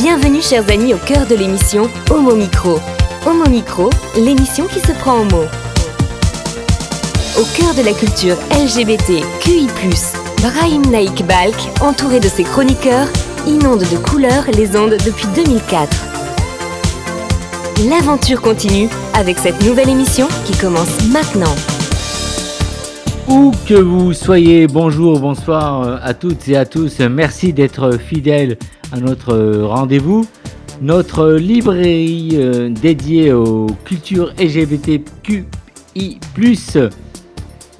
Bienvenue chers amis au cœur de l'émission Homo Micro. Homo Micro, l'émission qui se prend en mots. Au cœur de la culture LGBT, QI+, Brahim Naik Balk, entouré de ses chroniqueurs, inonde de couleurs les ondes depuis 2004. L'aventure continue avec cette nouvelle émission qui commence maintenant. Où que vous soyez, bonjour, bonsoir euh, à toutes et à tous. Merci d'être fidèles à notre euh, rendez-vous. Notre librairie euh, dédiée aux cultures LGBTQI+,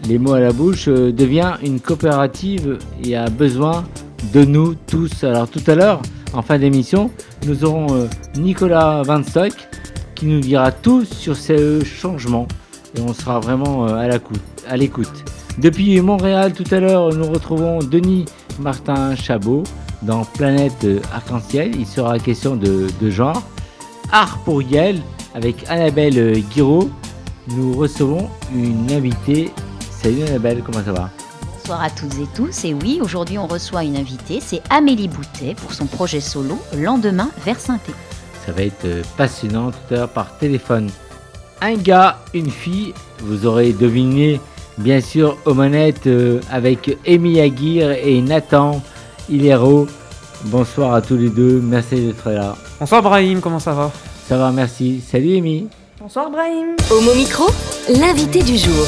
les mots à la bouche, devient une coopérative et a besoin de nous tous. Alors tout à l'heure, en fin d'émission, nous aurons Nicolas Van Stock qui nous dira tout sur ces changements et on sera vraiment à l'écoute. Depuis Montréal, tout à l'heure, nous retrouvons Denis Martin Chabot dans Planète Arc-en-Ciel. Il sera question de, genre. Art pour Yel avec Annabelle Guiraud. Nous recevons une invitée. Salut Annabelle, comment ça va? Bonsoir à toutes et tous. Et oui, aujourd'hui on reçoit une invitée, c'est Amélie Boutet pour son projet solo Lendemain vers saint Ça va être passionnant tout à l'heure par téléphone. Un gars, une fille, vous aurez deviné bien sûr aux manettes euh, avec Amy Aguirre et Nathan Hilero. Bonsoir à tous les deux, merci d'être là. Bonsoir Brahim, comment ça va? Ça va, merci. Salut Amy. Bonsoir Brahim. Homo Micro, l'invité du jour.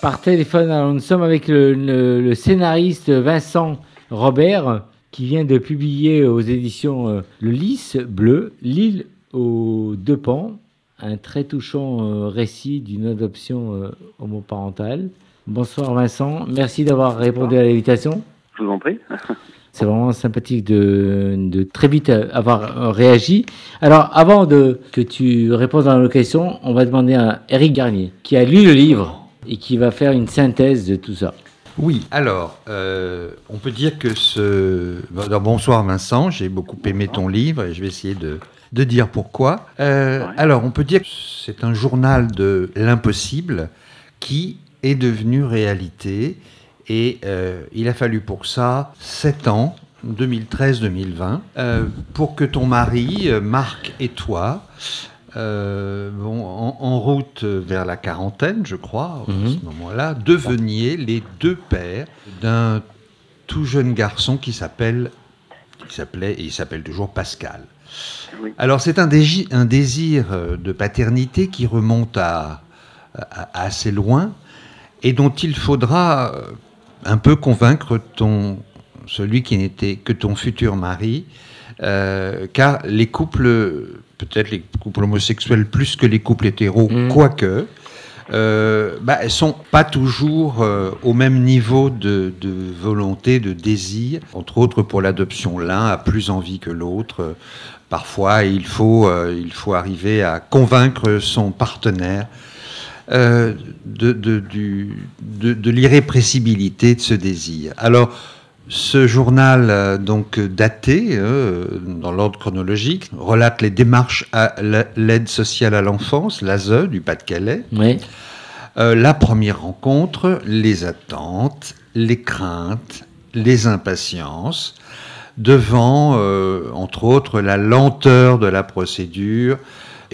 Par téléphone, alors nous sommes avec le, scénariste Vincent Robert qui vient de publier aux éditions euh, Le Lys Bleu, L'île aux deux pans, un très touchant euh, récit d'une adoption euh, homoparentale. Bonsoir Vincent, merci d'avoir répondu à l'invitation. Je vous en prie. C'est vraiment sympathique de, très vite avoir réagi. Alors, avant de, que tu répondes à nos questions, on va demander à Eric Garnier, qui a lu le livre et qui va faire une synthèse de tout ça. Oui, alors, euh, on peut dire que ce... bonsoir Vincent, j'ai beaucoup aimé ton livre et je vais essayer de, de dire pourquoi. Euh, alors, on peut dire que c'est un journal de l'impossible qui est devenu réalité. Et euh, il a fallu pour ça sept ans, 2013-2020, euh, pour que ton mari, Marc et toi, bon, en, route vers la quarantaine, je crois, à mhm. ce moment-là, deveniez les deux pères d'un tout jeune garçon qui s'appelle, qui s'appelait, et il s'appelle toujours Pascal. Alors c'est un, désir, euh, de paternité qui remonte à, assez loin et dont il faudra euh, un peu convaincre ton, celui qui n'était que ton futur mari, euh, car les couples, peut-être les couples homosexuels plus que les couples hétéros, mmh. quoique, euh, bah, sont pas toujours au même niveau de, volonté, de désir. Entre autres, pour l'adoption, l'un a plus envie que l'autre. Parfois, il faut, euh, il faut arriver à convaincre son partenaire euh, de, de, de, l'irrépressibilité de ce désir. Alors, ce journal, euh, donc daté dans l'ordre chronologique, relate les démarches à l'aide sociale à l'enfance, l'ASE du Pas-de-Calais. Oui. la première rencontre, les attentes, les craintes, les impatiences, devant, euh, entre autres, la lenteur de la procédure,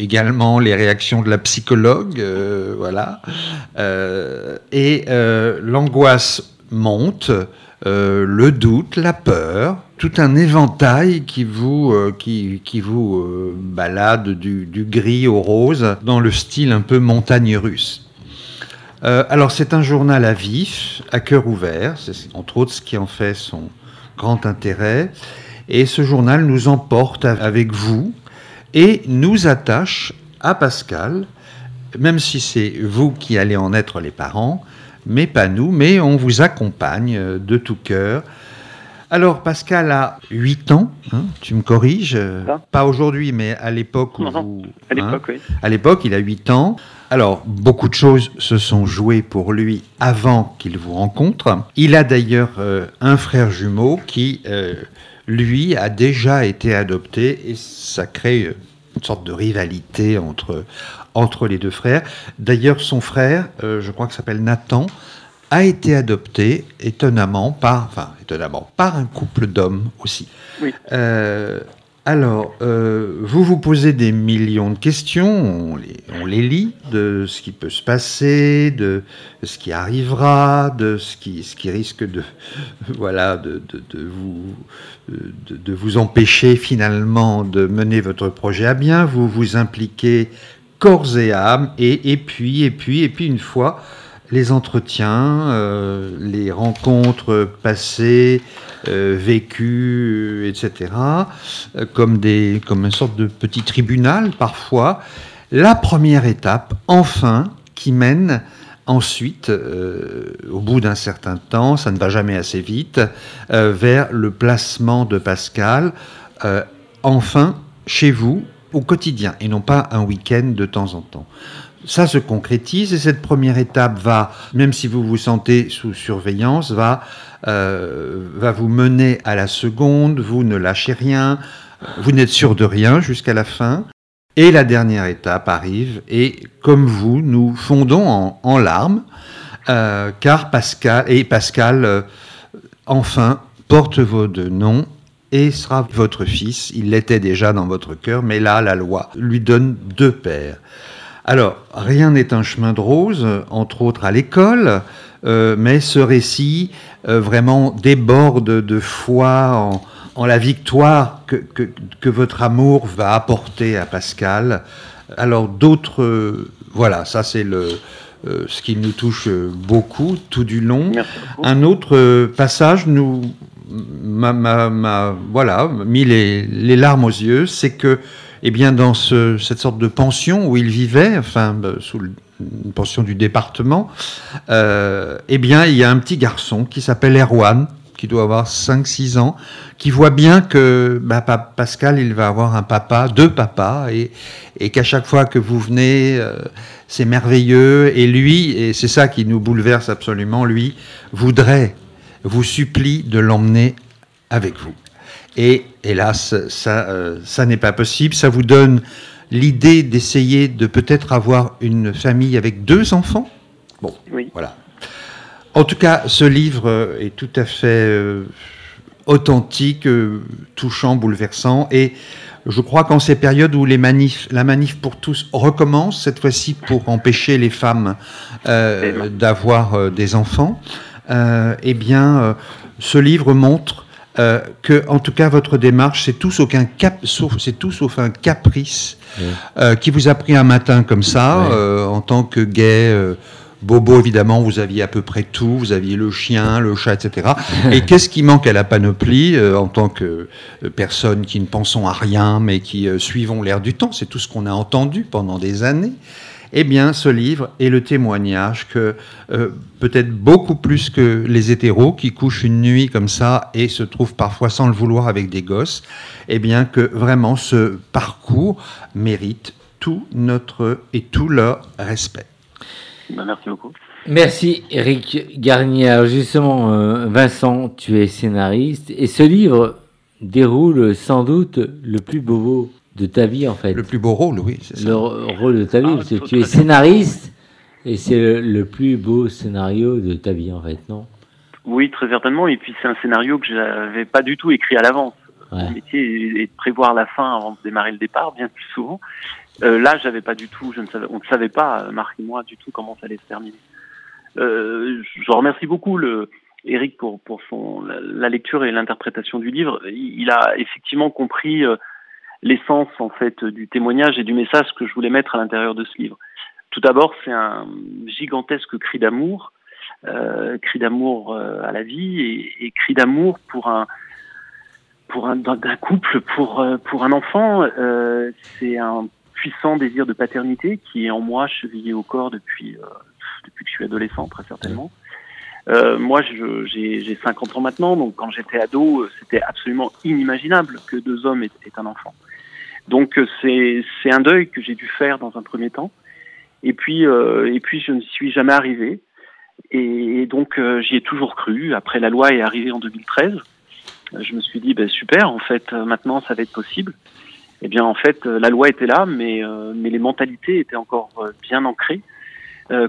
également les réactions de la psychologue, euh, voilà, euh, et l'angoisse monte, le doute, la peur, tout un éventail qui vous, qui, vous balade du, gris au rose dans le style un peu montagne russe. alors c'est un journal à vif, à cœur ouvert, c'est entre autres ce qui en fait son, grand intérêt. Et ce journal nous emporte avec vous et nous attache à Pascal, même si c'est vous qui allez en être les parents, mais pas nous, mais on vous accompagne de tout cœur. Alors Pascal a 8 ans, hein, tu me corriges, pas aujourd'hui, mais à l'époque où vous... À l'époque, hein, oui. À l'époque, il a 8 ans. Alors, beaucoup de choses se sont jouées pour lui avant qu'il vous rencontre. Il a d'ailleurs euh, un frère jumeau qui, euh, lui, a déjà été adopté et ça crée euh, une sorte de rivalité entre, entre les deux frères. D'ailleurs, son frère, je crois que s'appelle Nathan, a été adopté étonnamment par, enfin, étonnamment, par un couple d'hommes aussi. Oui. Alors, euh, vous vous posez des millions de questions, on les, on les, lit, de ce qui peut se passer, de ce qui arrivera, de ce qui, ce qui risque de, voilà, de, de, de vous, de, vous empêcher finalement de mener votre projet à bien. Vous vous impliquez corps et âme, et, et puis, et puis, et puis une fois, les entretiens, euh, les rencontres passées, euh, vécues, etc., euh, comme, des, comme une sorte de petit tribunal parfois. La première étape, enfin, qui mène ensuite, au bout d'un certain temps, ça ne va jamais assez vite, vers le placement de Pascal, enfin, chez vous, au quotidien, et non pas un week-end de temps en temps ça se concrétise et cette première étape va, même si vous vous sentez sous surveillance, va, euh, va vous mener à la seconde, vous ne lâchez rien, vous n'êtes sûr de rien jusqu'à la fin. Et la dernière étape arrive et comme vous, nous fondons en, larmes, euh, car Pascal, et Pascal, euh, enfin, porte votre nom et sera votre fils. Il l'était déjà dans votre cœur, mais là, la loi lui donne deux pères. Alors, rien n'est un chemin de rose, entre autres à l'école, euh, mais ce récit euh, vraiment déborde de foi en, la victoire que, votre amour va apporter à Pascal. Alors d'autres, voilà, ça c'est le, euh, ce qui nous touche beaucoup tout du long. Un autre passage nous m'a, voilà, mis les, les larmes aux yeux, c'est que eh bien, dans cette sorte de pension où il vivait, enfin, bah, sous une pension du département, euh, eh bien, il y a un petit garçon qui s'appelle Erwan, qui doit avoir 5-6 ans, qui voit bien que bah, Pascal, il va avoir un papa, deux papas, et, qu'à chaque fois que vous venez, euh, c'est merveilleux. Et lui, et c'est ça qui nous bouleverse absolument, lui voudrait, vous supplie de l'emmener avec vous. Et hélas, ça, euh, ça n'est pas possible. Ça vous donne l'idée d'essayer de peut-être avoir une famille avec deux enfants. Bon, oui. voilà. En tout cas, ce livre est tout à fait euh, authentique, euh, touchant, bouleversant. Et je crois qu'en ces périodes où les manifs, la manif pour tous recommence, cette fois-ci pour empêcher les femmes d'avoir des enfants, eh bien, ce livre montre euh, que, en tout cas, votre démarche, c'est tout sauf un cap, c'est tout sauf un caprice euh, qui vous a pris un matin comme ça, euh, en tant que gay. Bobo, évidemment, vous aviez à peu près tout. Vous aviez le chien, le chat, etc. Et qu'est-ce qui manque à la panoplie en tant que personne qui ne pensons à rien, mais qui suivons l'air du temps? C'est tout ce qu'on a entendu pendant des années eh bien, ce livre est le témoignage que euh, peut-être beaucoup plus que les hétéros qui couchent une nuit comme ça et se trouvent parfois sans le vouloir avec des gosses, eh bien que vraiment ce parcours mérite tout notre et tout leur respect. Ben, merci beaucoup. Merci Eric Garnier. Alors justement, euh, Vincent, tu es scénariste et ce livre déroule sans doute le plus beau de ta vie, en fait. Le plus beau rôle, oui, c'est ça. Le rôle de ta vie, ah, parce que tu es scénariste, et c'est le, plus beau scénario de ta vie, en fait, non? Oui, très certainement, et puis c'est un scénario que j'avais pas du tout écrit à l'avance. Mon métier est de prévoir la fin avant de démarrer le départ, bien plus souvent. Euh, là, j'avais pas du tout, je ne savais, on ne savait pas, Marc et moi, du tout comment ça allait se terminer. Euh, je remercie beaucoup le, Eric pour, pour son, la, lecture et l'interprétation du livre. Il, a effectivement compris euh, l'essence en fait du témoignage et du message que je voulais mettre à l'intérieur de ce livre. Tout d'abord, c'est un gigantesque cri d'amour, euh, cri d'amour euh, à la vie et, cri d'amour pour un pour un couple, pour euh, pour un enfant. C'est un puissant désir de paternité qui est en moi chevillé au corps depuis depuis que je suis adolescent très certainement. Moi, j'ai 50 ans maintenant, donc quand j'étais ado, c'était absolument inimaginable que deux hommes aient un enfant. Donc euh, c'est un deuil que j'ai dû faire dans un premier temps. Et puis euh, et puis je ne suis jamais arrivé. Et, donc euh, j'y ai toujours cru. Après la loi est arrivée en 2013, je me suis dit ben, super. En fait maintenant ça va être possible. Eh bien en fait la loi était là, mais mais les mentalités étaient encore bien ancrées.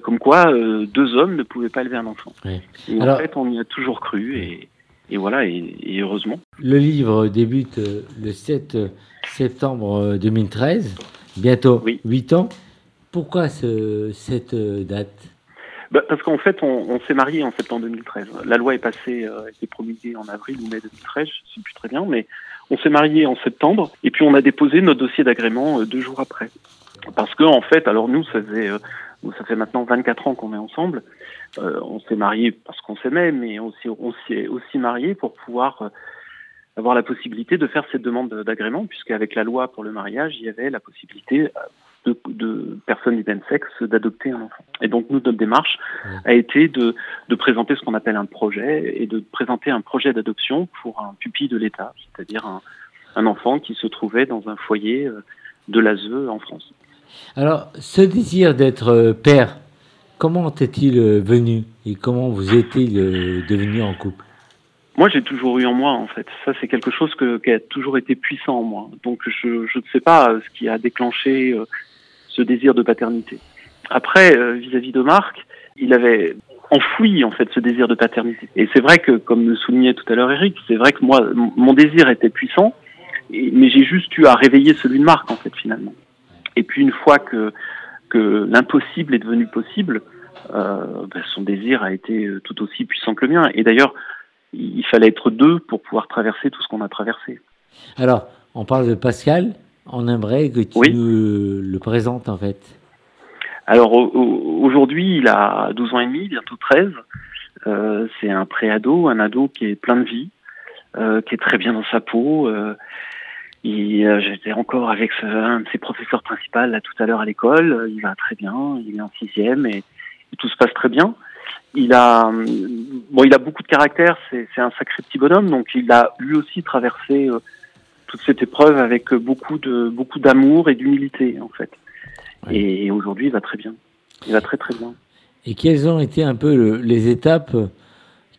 comme quoi deux hommes ne pouvaient pas élever un enfant. Et en fait, on y a toujours cru et, et voilà, et, heureusement. Le livre débute le 7 septembre 2013, bientôt oui. 8 ans. Pourquoi ce, cette date? Bah, parce qu'en fait, on, s'est marié en septembre 2013. La loi est passée, euh, été promulguée en avril ou mai 2013, je ne sais plus très bien, mais on s'est marié en septembre et puis on a déposé notre dossier d'agrément euh, deux jours après. Parce que en fait, alors nous, ça faisait, euh, ça fait maintenant 24 ans qu'on est ensemble. Euh, on s'est marié parce qu'on s'aimait, mais on s'est aussi marié pour pouvoir avoir la possibilité de faire cette demande d'agrément, puisqu'avec la loi pour le mariage, il y avait la possibilité de, personnes du même sexe d'adopter un enfant. Et donc nous, notre démarche a été de, de présenter ce qu'on appelle un projet et de présenter un projet d'adoption pour un pupille de l'État, c'est-à-dire un, un, enfant qui se trouvait dans un foyer euh, de l'ASE en France. Alors, ce désir d'être euh, père, comment est-il euh, venu et comment vous êtes-il devenu en couple? Moi, j'ai toujours eu en moi, en fait. Ça, c'est quelque chose qui a toujours été puissant en moi. Donc, je, ne sais pas ce qui a déclenché ce désir de paternité. Après, euh, vis-à-vis de Marc, il avait enfoui en fait ce désir de paternité. Et c'est vrai que, comme le soulignait tout à l'heure Eric, c'est vrai que moi, mon désir était puissant, mais j'ai juste eu à réveiller celui de Marc en fait finalement. Et puis une fois que l'impossible est devenu possible, euh, ben, son désir a été euh, tout aussi puissant que le mien. Et d'ailleurs, il fallait être deux pour pouvoir traverser tout ce qu'on a traversé. Alors, on parle de Pascal, on aimerait que tu nous le présentes en fait. Alors aujourd'hui, il a 12 ans et demi, bientôt 13. Euh, c'est un pré-ado, un ado qui est plein de vie, euh, qui est très bien dans sa peau. Euh, J'étais encore avec un de ses professeurs principaux là tout à l'heure à l'école. Il va très bien, il est en sixième et, tout se passe très bien. Il a bon, il a beaucoup de caractère. C'est un sacré petit bonhomme, donc il a lui aussi traversé euh, toute cette épreuve avec beaucoup de beaucoup d'amour et d'humilité en fait. Et aujourd'hui, il va très bien. Il va très très bien. Et quelles ont été un peu les étapes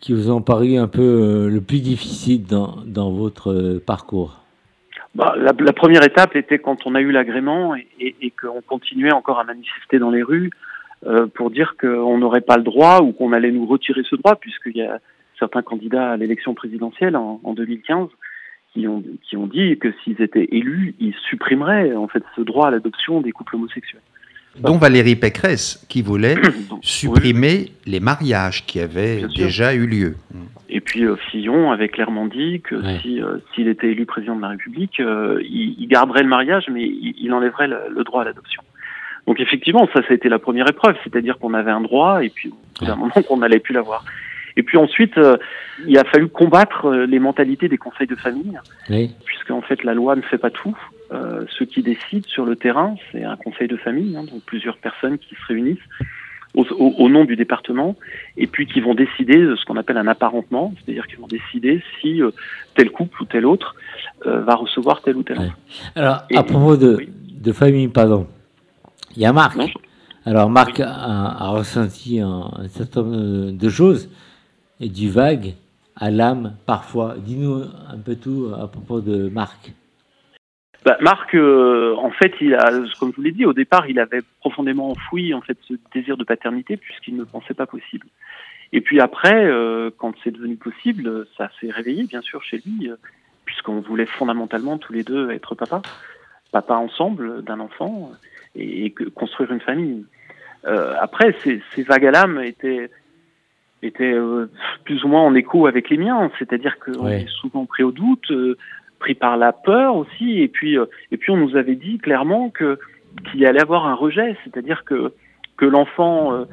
qui vous ont paru un peu euh, le plus difficile dans, dans votre euh, parcours? Bah, la, première étape était quand on a eu l'agrément et, et, qu'on continuait encore à manifester dans les rues pour dire qu'on n'aurait pas le droit ou qu'on allait nous retirer ce droit, puisqu'il y a certains candidats à l'élection présidentielle en, en 2015 qui ont, qui ont dit que s'ils étaient élus, ils supprimeraient en fait ce droit à l'adoption des couples homosexuels. Dont Valérie Pécresse, qui voulait supprimer les mariages qui avaient déjà eu lieu. Et puis euh, Fillon avait clairement dit que euh, s'il était élu président de la République, euh, il, garderait le mariage, mais il, enlèverait le, droit à l'adoption. Donc effectivement, ça, ça a été la première épreuve, c'est-à-dire qu'on avait un droit et puis d'un moment qu'on n'allait plus l'avoir. Et puis ensuite, euh, il a fallu combattre euh, les mentalités des conseils de famille, oui. puisque en fait la loi ne fait pas tout. Euh, ceux qui décident sur le terrain, c'est un conseil de famille, hein, donc plusieurs personnes qui se réunissent au, au, au, nom du département, et puis qui vont décider de ce qu'on appelle un apparentement, c'est-à-dire qu'ils vont décider si euh, tel couple ou tel autre va recevoir tel ou tel autre. Alors, à propos de, de famille, pardon, il y a Marc. Alors Marc a, a, ressenti un, un certain nombre de choses et du vague à l'âme parfois. Dis-nous un peu tout à propos de Marc. Bah, Marc, euh, en fait, il a, comme je vous l'ai dit, au départ, il avait profondément enfoui en fait ce désir de paternité puisqu'il ne pensait pas possible. Et puis après, euh, quand c'est devenu possible, ça s'est réveillé bien sûr chez lui, euh, puisqu'on voulait fondamentalement tous les deux être papa, papa ensemble d'un enfant et, et, construire une famille. après, ces, ces vagues à l'âme étaient euh, plus ou moins en écho avec les miens, c'est-à-dire qu'on est souvent pris au doute, euh, pris par la peur aussi, et puis euh, et puis on nous avait dit clairement que qu'il allait avoir un rejet, c'est-à-dire que que l'enfant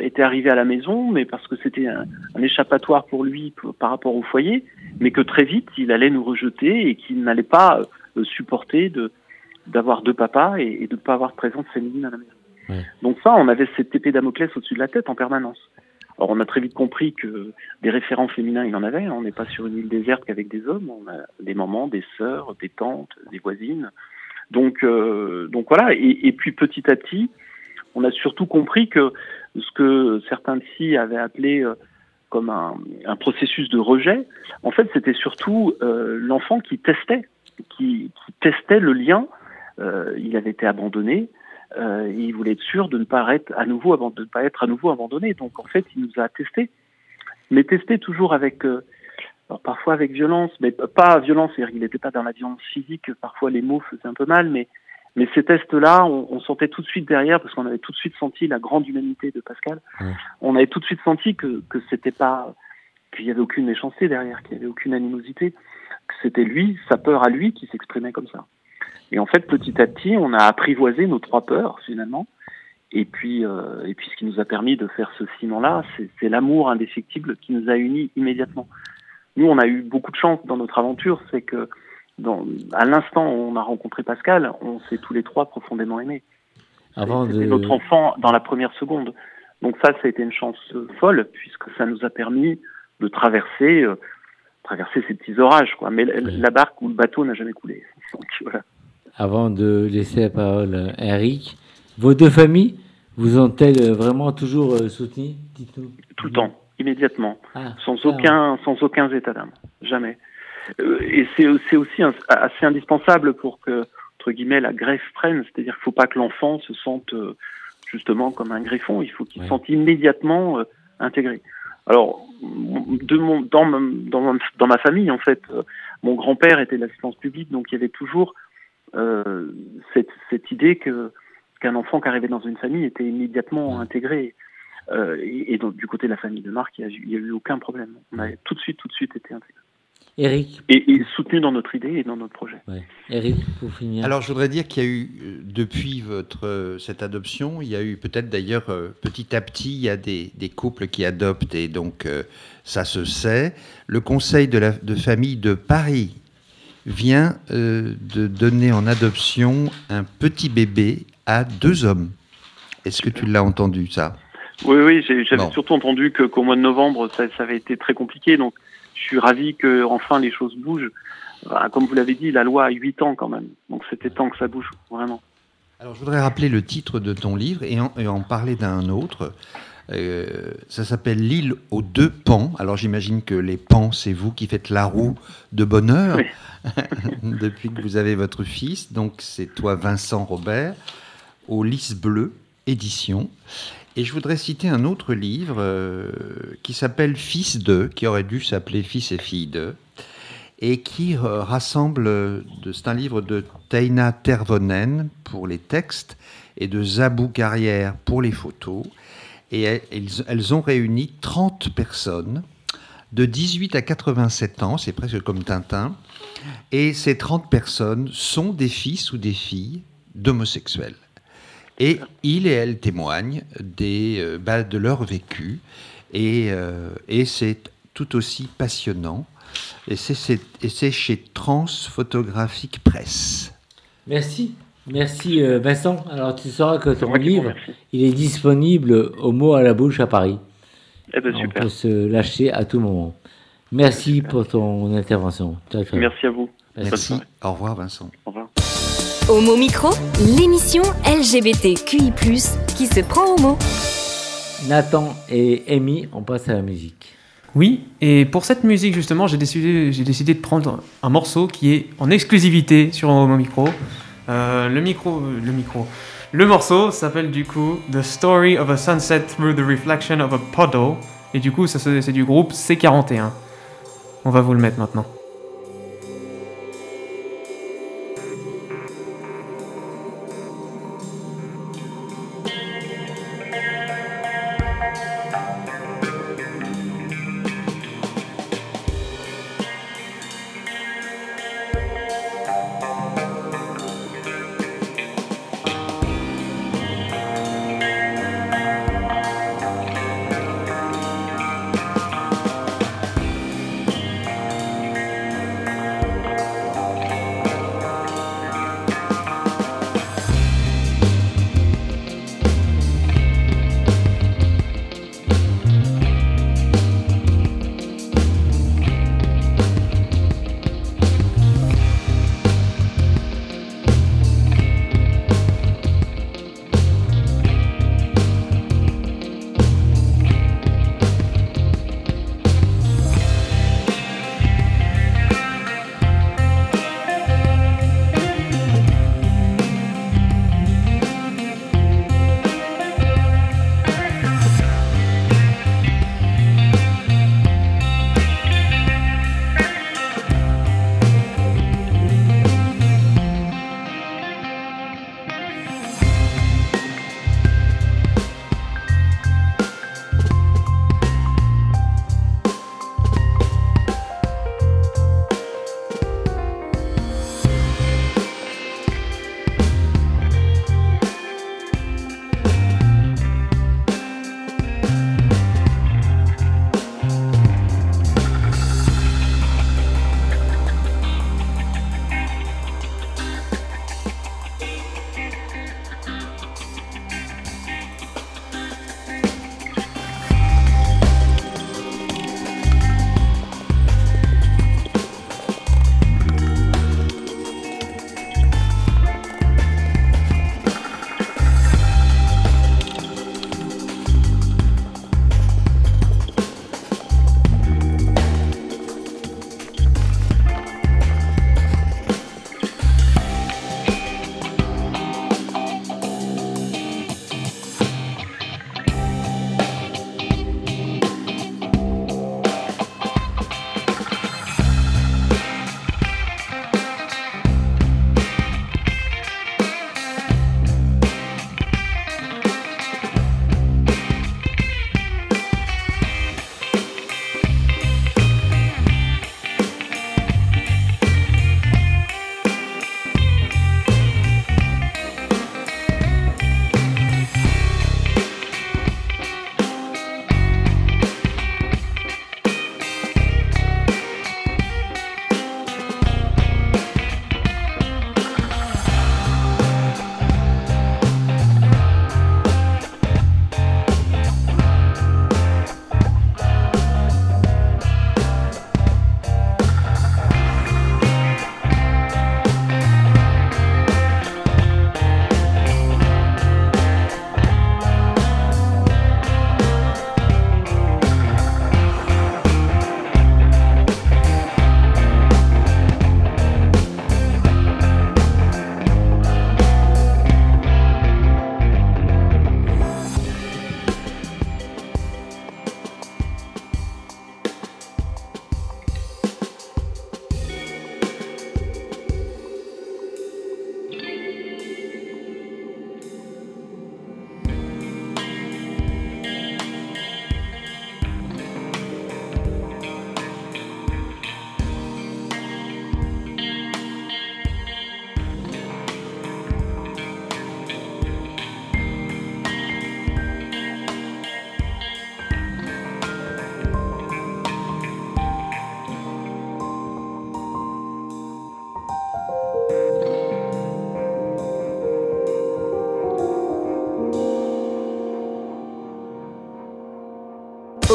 était arrivé à la maison, mais parce que c'était un, échappatoire pour lui par rapport au foyer, mais que très vite il allait nous rejeter et qu'il n'allait pas supporter de d'avoir deux papas et, de ne pas avoir de présence féminine à la maison. Donc ça, on avait cette épée Damoclès au-dessus de la tête en permanence. Alors on a très vite compris que des référents féminins, il en avait. Hein. On n'est pas sur une île déserte qu'avec des hommes. On a des mamans, des sœurs, des tantes, des voisines. Donc, euh, donc voilà. Et, et, puis petit à petit, on a surtout compris que ce que certains de ci avaient appelé euh, comme un, un, processus de rejet, en fait, c'était surtout euh, l'enfant qui testait, qui, qui, testait le lien. Euh, il avait été abandonné, euh, il voulait être sûr de ne pas être à nouveau de ne pas être à nouveau abandonné. Donc en fait, il nous a testé, mais testé toujours avec euh, Alors parfois avec violence, mais pas violence, c'est-à-dire qu'il n'était pas dans la violence physique, parfois les mots faisaient un peu mal, mais, mais ces tests-là, on, on, sentait tout de suite derrière, parce qu'on avait tout de suite senti la grande humanité de Pascal, on avait tout de suite senti que, que c'était pas, qu'il y avait aucune méchanceté derrière, qu'il y avait aucune animosité, que c'était lui, sa peur à lui, qui s'exprimait comme ça. Et en fait, petit à petit, on a apprivoisé nos trois peurs, finalement, et puis, euh, et puis ce qui nous a permis de faire ce ciment-là, c'est l'amour indéfectible qui nous a unis immédiatement. Nous, on a eu beaucoup de chance dans notre aventure, c'est que dans, à l'instant où on a rencontré Pascal, on s'est tous les trois profondément aimés. Avant de... notre enfant dans la première seconde. Donc ça, ça a été une chance folle, puisque ça nous a permis de traverser, euh, traverser ces petits orages. Quoi. Mais la barque ou le bateau n'a jamais coulé. Donc, voilà. Avant de laisser la parole à Eric, vos deux familles vous ont-elles vraiment toujours euh, soutenu Dites-nous? Tout le temps, immédiatement, ah, sans, ah, aucun, sans aucun état d'âme, jamais. Euh, et c'est aussi assez indispensable pour que, entre guillemets, la greffe prenne, c'est-à-dire qu'il ne faut pas que l'enfant se sente euh, justement comme un greffon, il faut qu'il se sente immédiatement intégré. Alors, de mon, dans, dans, dans, ma famille, en fait, mon grand-père était l'assistance publique, donc il y avait toujours cette, cette idée que qu'un enfant qui arrivait dans une famille était immédiatement intégré. Euh, et, donc, du côté de la famille de Marc, il n'y a, eu aucun problème. On a tout de suite, tout de suite été intégré. Eric. Et, soutenu dans notre idée et dans notre projet. Eric, pour finir. Alors, je voudrais dire qu'il y a eu, euh, depuis votre, euh, cette adoption, il y a eu peut-être d'ailleurs, petit à petit, il y a des, des, couples qui adoptent et donc ça se sait. Le Conseil de, la, de famille de Paris vient de donner en adoption un petit bébé à deux hommes. Est-ce que tu l'as entendu ça? Oui, oui, j'avais surtout entendu que qu'au mois de novembre, ça, avait été très compliqué. Donc, je suis ravi que enfin les choses bougent. Comme vous l'avez dit, la loi a 8 ans quand même. Donc, c'était temps que ça bouge, vraiment. Alors, je voudrais rappeler le titre de ton livre et en, parler d'un autre. Euh, ça s'appelle L'île aux deux pans. Alors j'imagine que les pans, c'est vous qui faites la roue de bonheur depuis que vous avez votre fils. Donc c'est toi, Vincent Robert au Lys Bleu, édition. Et je voudrais citer un autre livre euh, qui s'appelle Fils de, qui aurait dû s'appeler Fils et Fille de, et qui euh, rassemble, c'est un livre de Teina Tervonen pour les textes et de Zabou Carrière pour les photos. Et elles, elles ont réuni 30 personnes de 18 à 87 ans, c'est presque comme Tintin, et ces 30 personnes sont des fils ou des filles d'homosexuels. Et il et elle témoignent euh, bah, de leur vécu. Et, euh, et c'est tout aussi passionnant. Et c'est chez Trans Photographique Presse. Merci. Merci euh, Vincent. Alors tu sauras que ton livre, il est disponible au mot à la bouche à Paris. Eh ben, On peut se lâcher à tout moment. Merci pour ton intervention. Merci à vous. Merci. Au revoir Vincent. Au revoir. Homo Micro, l'émission LGBTQI+, qui se prend au mot. Nathan et Amy, on passe à la musique. Oui, et pour cette musique justement, j'ai décidé, j'ai décidé de prendre un morceau qui est en exclusivité sur Homo Micro. Euh, le micro, le micro. Le morceau s'appelle du coup The Story of a Sunset Through the Reflection of a Puddle. Et du coup, c'est du groupe C41. On va vous le mettre maintenant.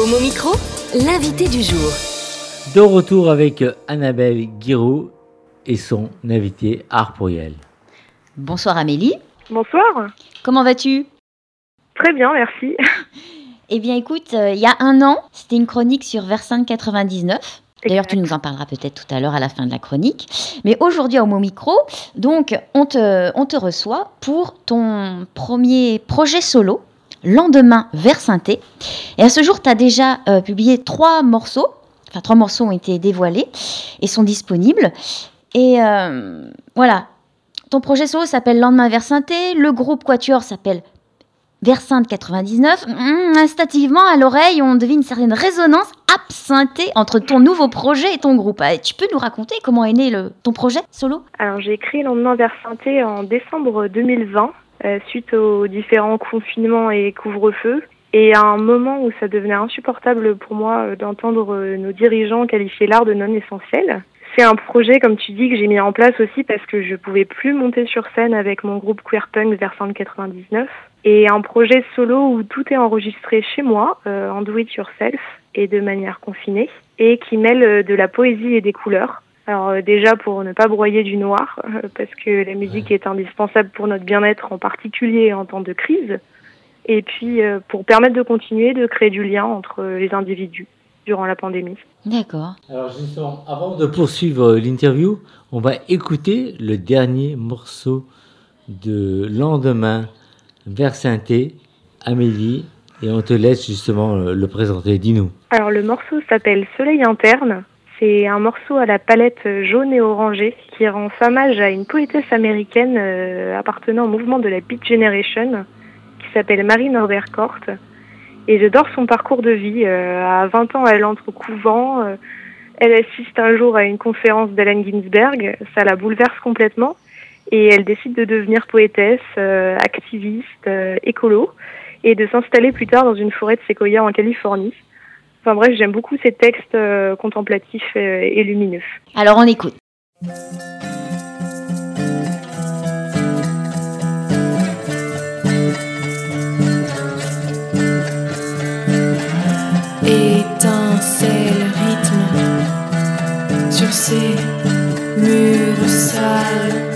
Homo Micro, l'invité du jour. De retour avec Annabelle Guiraud et son invité Arporiel. Bonsoir Amélie. Bonsoir. Comment vas-tu? Très bien, merci. Eh bien écoute, euh, il y a un an, c'était une chronique sur Versailles 99. D'ailleurs, tu nous en parleras peut-être tout à l'heure à la fin de la chronique. Mais aujourd'hui, au Homo Micro, donc, on te, on te reçoit pour ton premier projet solo, Lendemain vers Synthé. Et à ce jour, tu as déjà euh, publié trois morceaux. Enfin, trois morceaux ont été dévoilés et sont disponibles. Et euh, voilà, ton projet solo s'appelle Lendemain vers Synthé. Le groupe Quatuor s'appelle Versailles 99. Hum, instinctivement, à l'oreille, on devine une certaine résonance absintée entre ton nouveau projet et ton groupe. Ah, tu peux nous raconter comment est né le, ton projet solo? Alors, j'ai écrit Lendemain vers Synthé en décembre 2020, euh, suite aux différents confinements et couvre-feu. Et à un moment où ça devenait insupportable pour moi euh, d'entendre euh, nos dirigeants qualifier l'art de non essentiel. C'est un projet, comme tu dis, que j'ai mis en place aussi parce que je pouvais plus monter sur scène avec mon groupe Queer Punk Versailles 99. Et un projet solo où tout est enregistré chez moi, euh, en do it yourself et de manière confinée, et qui mêle euh, de la poésie et des couleurs. Alors euh, déjà pour ne pas broyer du noir, euh, parce que la musique est indispensable pour notre bien-être, en particulier en temps de crise, et puis euh, pour permettre de continuer de créer du lien entre les individus durant la pandémie. D'accord. Alors justement, avant de poursuivre l'interview, on va écouter le dernier morceau de Lendemain vers Synthé, Amélie, et on te laisse justement le présenter. Dis-nous. Alors le morceau s'appelle Soleil interne. C'est un morceau à la palette jaune et orangée qui rend hommage à une poétesse américaine euh, appartenant au mouvement de la Beat Generation qui s'appelle Marie Norbert Kort. Et j'adore son parcours de vie. Euh, à 20 ans, elle entre au couvent. euh, elle assiste un jour à une conférence d'Allen Ginsberg. Ça la bouleverse complètement. Et elle décide de devenir poétesse, activiste, écolo et de s'installer plus tard dans une forêt de séquoia en Californie. Enfin bref, j'aime beaucoup ces textes euh, contemplatifs euh, et lumineux. Alors on écoute. étincelle rythme sur ces murs sales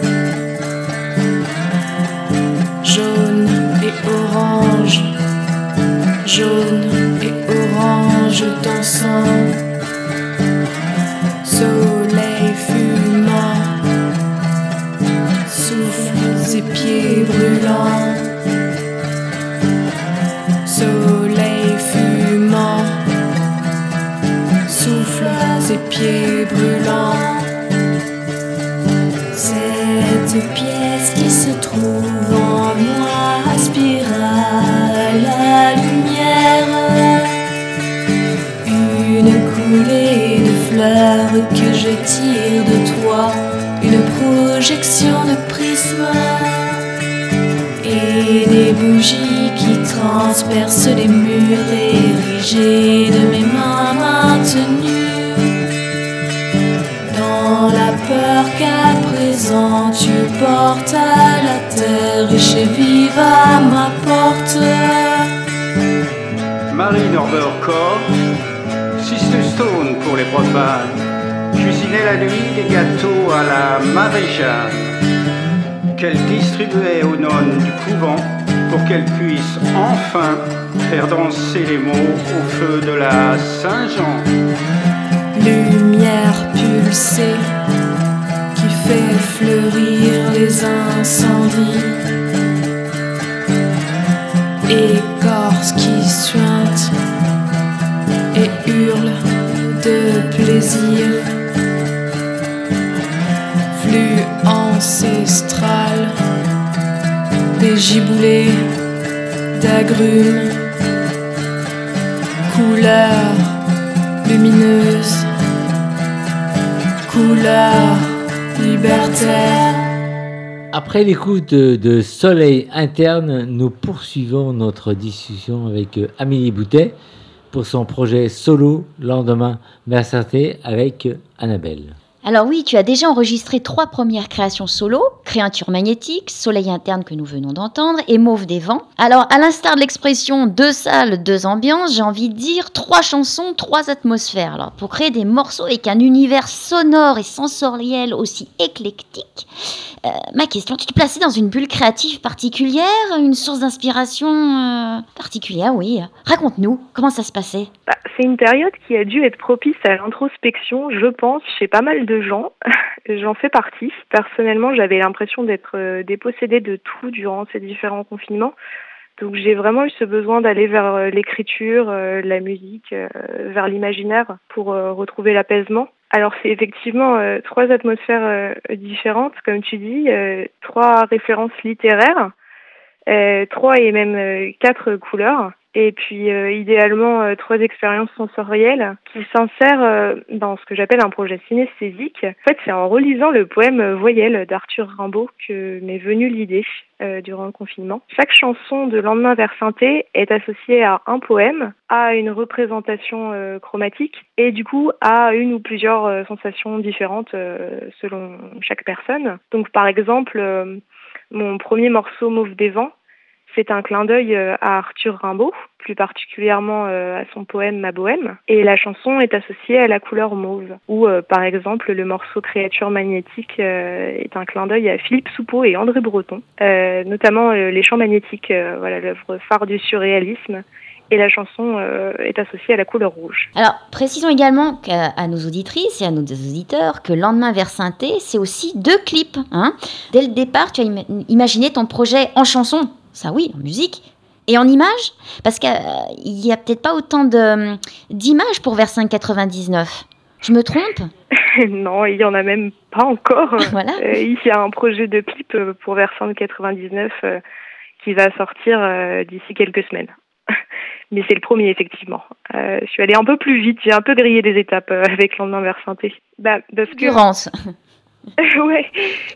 jaune et orange jaune soleil fumant souffles et pieds brûlants soleil fumant souffles et pieds brûlants. Cette que je tire de toi, une projection de prisme et des bougies qui transpercent les murs érigés de mes mains maintenues. Dans la peur qu'à présent tu portes à la terre et chez vive à ma porte. Marie Norbert Corps, Stone pour les profanes, cuisinait la nuit des gâteaux à la Marie-Jeanne, qu'elle distribuait aux nonnes du couvent pour qu'elles puissent enfin faire danser les mots au feu de la Saint-Jean. Lumière pulsée qui fait fleurir les incendies. Écorce qui suinte et hurle de plaisir. Flux ancestral des giboulées d'agrumes. Couleur lumineuse couleur libertaire. Après l'écoute de, de Soleil interne, nous poursuivons notre discussion avec euh, Amélie Boutet pour son projet solo Lendemain Synthé avec Annabelle. Alors oui, tu as déjà enregistré trois premières créations solo, Créature magnétique, Soleil interne que nous venons d'entendre et Mauve des vents. Alors à l'instar de l'expression deux salles, deux ambiances, j'ai envie de dire trois chansons, trois atmosphères. Alors pour créer des morceaux avec un univers sonore et sensoriel aussi éclectique, euh, ma question, tu te plaçais dans une bulle créative particulière, une source d'inspiration euh, particulière, oui. Raconte-nous, comment ça se passait? Bah, C'est une période qui a dû être propice à l'introspection, je pense, chez pas mal de gens. J'en fais partie. Personnellement, j'avais l'impression d'être euh, dépossédée de tout durant ces différents confinements. Donc j'ai vraiment eu ce besoin d'aller vers euh, l'écriture, euh, la musique, vers l'imaginaire pour retrouver l'apaisement. Alors c'est effectivement trois atmosphères différentes, comme tu dis, trois références littéraires, trois et même quatre couleurs et puis euh, idéalement euh, trois expériences sensorielles qui s'insèrent euh, dans ce que j'appelle un projet synesthésique. En fait, c'est en relisant le poème Voyelle d'Arthur Rimbaud que m'est venue l'idée durant le confinement. Chaque chanson de Lendemain vers Synthé est associée à un poème, à une représentation chromatique et du coup à une ou plusieurs sensations différentes selon chaque personne. Donc par exemple, mon premier morceau Mauve des vents c'est un clin d'œil euh, à Arthur Rimbaud, plus particulièrement euh, à son poème Ma Bohème. Et la chanson est associée à la couleur mauve, ou euh, par exemple le morceau Créature magnétique est un clin d'œil à Philippe Soupeau et André Breton, notamment les champs magnétiques, voilà l'œuvre phare du surréalisme et la chanson est associée à la couleur rouge. Alors, précisons également à, nos auditrices et à nos auditeurs que Lendemain vers Synthé, c'est aussi deux clips. Hein. Dès le départ, tu as imaginé ton projet en chanson, ça oui, en musique. Et en images Parce qu'il n'y a, peut-être pas autant d'images pour Versailles 99. Je me trompe? Non, il n'y en a même pas encore. voilà. Euh, il y a un projet de clip euh, pour Versailles 99 euh, qui va sortir d'ici quelques semaines. Mais c'est le premier, effectivement. je suis allée un peu plus vite, j'ai un peu grillé des étapes avec Lendemain vers Synthé. Bah, parce que... ouais,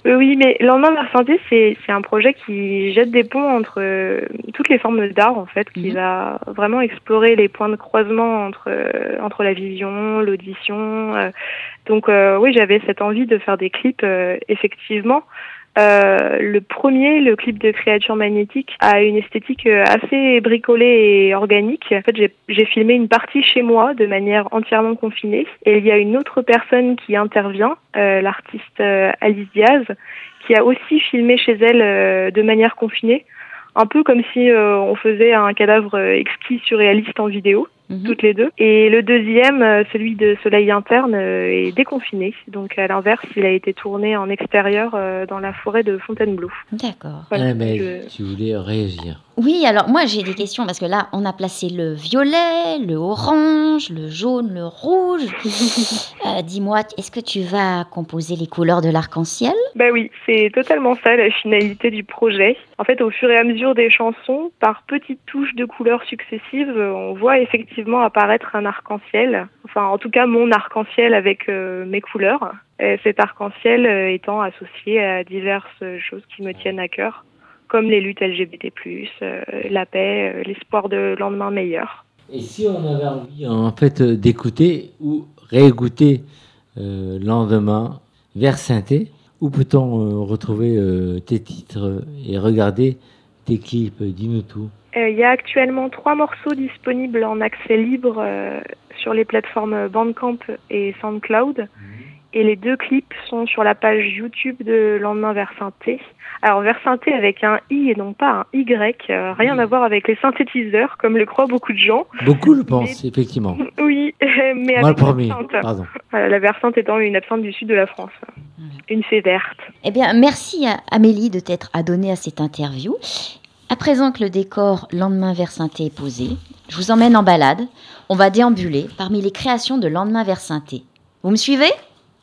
oui, mais Lendemain vers santé, c'est un projet qui jette des ponts entre euh, toutes les formes d'art, en fait, qui mhm. va vraiment explorer les points de croisement entre, euh, entre la vision, l'audition. Euh. donc, oui, j'avais cette envie de faire des clips, effectivement, euh, le premier, le clip de Créature Magnétique, a une esthétique euh, assez bricolée et organique. En fait, j'ai filmé une partie chez moi de manière entièrement confinée. Et il y a une autre personne qui intervient, euh, l'artiste Alice Diaz, qui a aussi filmé chez elle de manière confinée un peu comme si on faisait un cadavre exquis surréaliste en vidéo, mhm. toutes les deux. Et le deuxième, euh, celui de Soleil interne, est déconfiné. Donc à l'inverse, il a été tourné en extérieur dans la forêt de Fontainebleau. D'accord. Eh ben, tu voulais réagir. Oui, alors moi j'ai des questions parce que là on a placé le violet, le orange, le jaune, le rouge. Euh, dis-moi, est-ce que tu vas composer les couleurs de l'arc-en-ciel? Bah oui, c'est totalement ça la finalité du projet. En fait, au fur et à mesure des chansons, par petites touches de couleurs successives, on voit effectivement apparaître un arc-en-ciel. Enfin, en tout cas, mon arc-en-ciel avec euh, mes couleurs. Et cet arc-en-ciel euh, étant associé à diverses choses qui me tiennent à cœur comme les luttes LGBT+, euh, la paix, euh, l'espoir de lendemain meilleur. Et si on avait envie en fait d'écouter ou réécouter euh, lendemain vers synthé, où peut-on retrouver tes titres et regarder tes clips? Dis-nous tout. Il y a actuellement trois morceaux disponibles en accès libre sur les plateformes Bandcamp et SoundCloud. Mhm. Et les deux clips sont sur la page YouTube de Lendemain vers Synthé. Alors vers synthé avec un i et non pas un y, euh, rien à voir avec les synthétiseurs comme le croient beaucoup de gens. Beaucoup le pensent, effectivement. Oui, mais Moi, avec le premier, pardon. la versante étant une absente du sud de la France, une fée verte. Eh bien, merci à Amélie de t'être adonnée à cette interview. À présent que le décor lendemain vers synthé est posé, je vous emmène en balade. On va déambuler parmi les créations de lendemain vers synthé. Vous me suivez?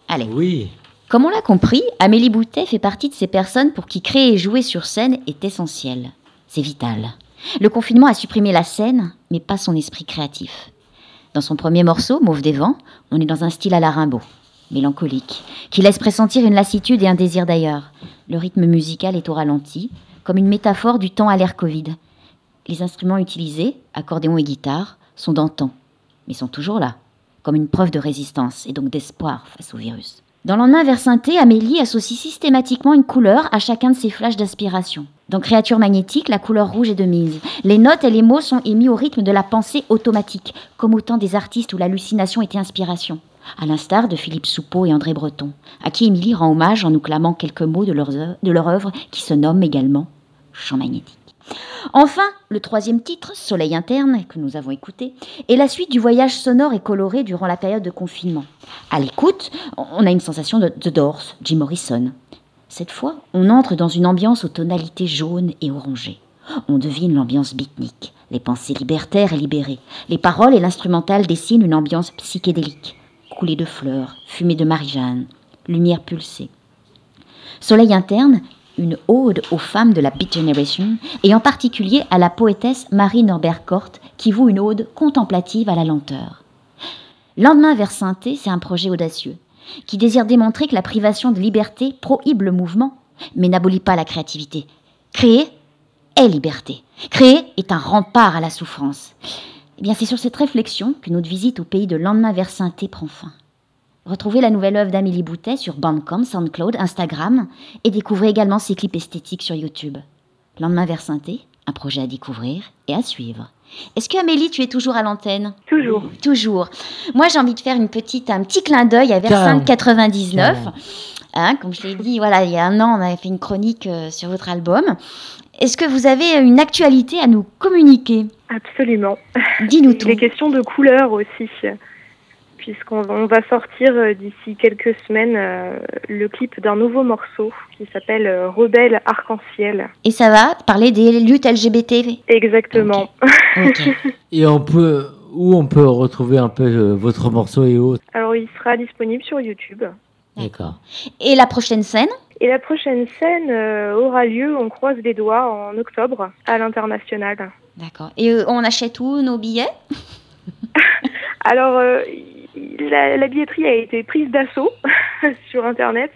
Allez. Oui. Comme on l'a compris, Amélie Boutet fait partie de ces personnes pour qui créer et jouer sur scène est essentiel. C'est vital. Le confinement a supprimé la scène, mais pas son esprit créatif. Dans son premier morceau, Mauve des vents, on est dans un style à la Rimbaud, mélancolique, qui laisse pressentir une lassitude et un désir d'ailleurs. Le rythme musical est au ralenti, comme une métaphore du temps à l'ère Covid. Les instruments utilisés, accordéon et guitare, sont d'antan, mais sont toujours là, comme une preuve de résistance et donc d'espoir face au virus. Dans Lendemain vers synthé, Amélie associe systématiquement une couleur à chacun de ses flashs d'aspiration. Dans Créature magnétique, la couleur rouge est de mise. Les notes et les mots sont émis au rythme de la pensée automatique, comme autant des artistes où l'hallucination était inspiration. À l'instar de Philippe Soupeau et André Breton, à qui Émilie rend hommage en nous clamant quelques mots de, de leur œuvre qui se nomme également Chant magnétique. Enfin, le troisième titre, Soleil interne, que nous avons écouté, est la suite du voyage sonore et coloré durant la période de confinement. À l'écoute, on a une sensation de The Doors, Jim Morrison. Cette fois, on entre dans une ambiance aux tonalités jaunes et orangées. On devine l'ambiance beatnik, les pensées libertaires et libérées. Les paroles et l'instrumental dessinent une ambiance psychédélique. Coulée de fleurs, fumée de marijuana, lumière pulsée. Soleil interne une ode aux femmes de la Beat Generation, et en particulier à la poétesse Marie Norbert Kort, qui voue une ode contemplative à la lenteur. Lendemain vers synthé, c'est un projet audacieux, qui désire démontrer que la privation de liberté prohibe le mouvement, mais n'abolit pas la créativité. Créer est liberté. Créer est un rempart à la souffrance. Eh bien, c'est sur cette réflexion que notre visite au pays de Lendemain vers synthé prend fin. Retrouvez la nouvelle œuvre d'Amélie Boutet sur Bandcamp, SoundCloud, Instagram et découvrez également ses clips esthétiques sur YouTube. Lendemain vers synthé, un projet à découvrir et à suivre. Est-ce que Amélie, tu es toujours à l'antenne? Toujours. Toujours. Moi, j'ai envie de faire une petite, un petit clin d'œil à Versailles 99. Hein, comme je l'ai dit, voilà, il y a un an, on avait fait une chronique euh, sur votre album. Est-ce que vous avez une actualité à nous communiquer? Absolument. Dis-nous tout. Les questions de couleur aussi puisqu'on va sortir euh, d'ici quelques semaines euh, le clip d'un nouveau morceau qui s'appelle euh, Rebelle Arc-en-Ciel. Et ça va parler des luttes LGBT Exactement. et on peut, où on peut retrouver un peu votre morceau et autres? Alors il sera disponible sur YouTube. D'accord. Et la prochaine scène? Et la prochaine scène aura lieu, on croise les doigts, en octobre à l'international. D'accord. Et on achète où nos billets? Alors, la, billetterie a été prise d'assaut sur Internet,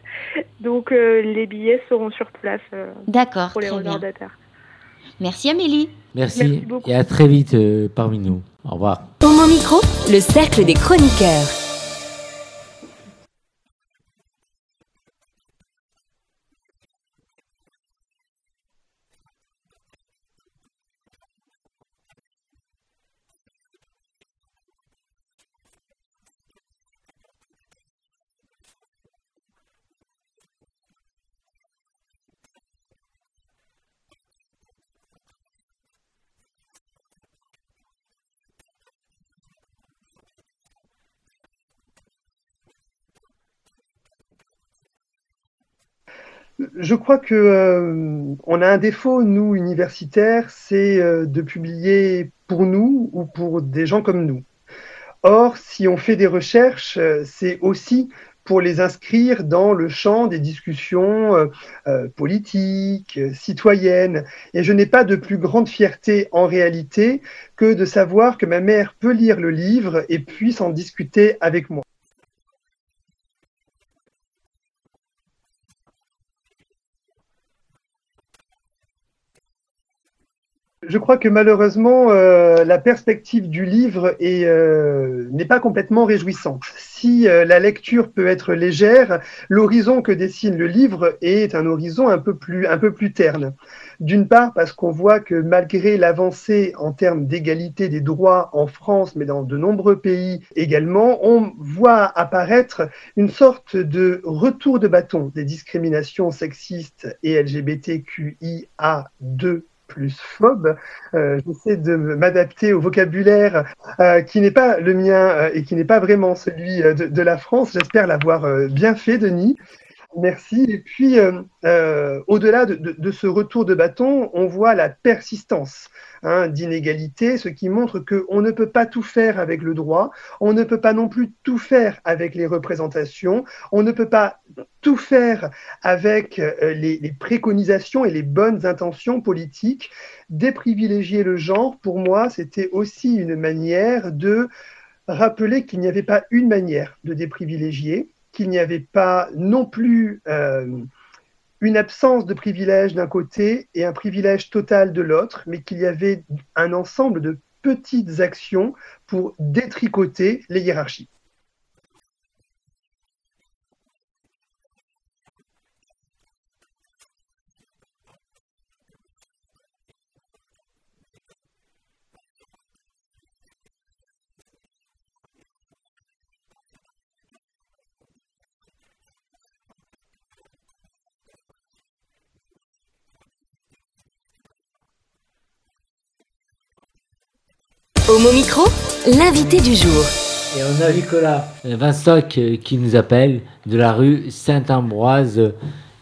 donc euh, les billets seront sur place euh, D'accord, pour les Merci Amélie. Merci, et à très vite euh, parmi nous. Au revoir. Au mon micro, le cercle des chroniqueurs. Je crois que euh, a un défaut, nous, universitaires, c'est euh, de publier pour nous ou pour des gens comme nous. Or, si on fait des recherches, euh, c'est aussi pour les inscrire dans le champ des discussions politiques, citoyennes. Et je n'ai pas de plus grande fierté en réalité que de savoir que ma mère peut lire le livre et puisse en discuter avec moi. Je crois que malheureusement, euh, la perspective du livre euh, n'est pas complètement réjouissante. Si euh, la lecture peut être légère, l'horizon que dessine le livre est un horizon un peu plus, un peu plus terne. D'une part, parce qu'on voit que malgré l'avancée en termes d'égalité des droits en France, mais dans de nombreux pays également, on voit apparaître une sorte de retour de bâton des discriminations sexistes et LGBTQIA2 plus phobe. Euh, J'essaie de m'adapter au vocabulaire euh, qui n'est pas le mien euh, et qui n'est pas vraiment celui de la France. J'espère l'avoir bien fait, Denis. Merci. Et puis, euh, euh, au-delà de, ce retour de bâton, on voit la persistance hein, d'inégalités, ce qui montre qu'on ne peut pas tout faire avec le droit, on ne peut pas non plus tout faire avec les représentations, on ne peut pas tout faire avec euh, les, les, préconisations et les bonnes intentions politiques. Déprivilégier le genre, pour moi, c'était aussi une manière de rappeler qu'il n'y avait pas une manière de déprivilégier qu'il n'y avait pas non plus euh, une absence de privilège d'un côté et un privilège total de l'autre, mais qu'il y avait un ensemble de petites actions pour détricoter les hiérarchies. Homo Micro, l'invité du jour. Et on a Nicolas Vinstock euh, qui nous appelle de la rue Saint-Ambroise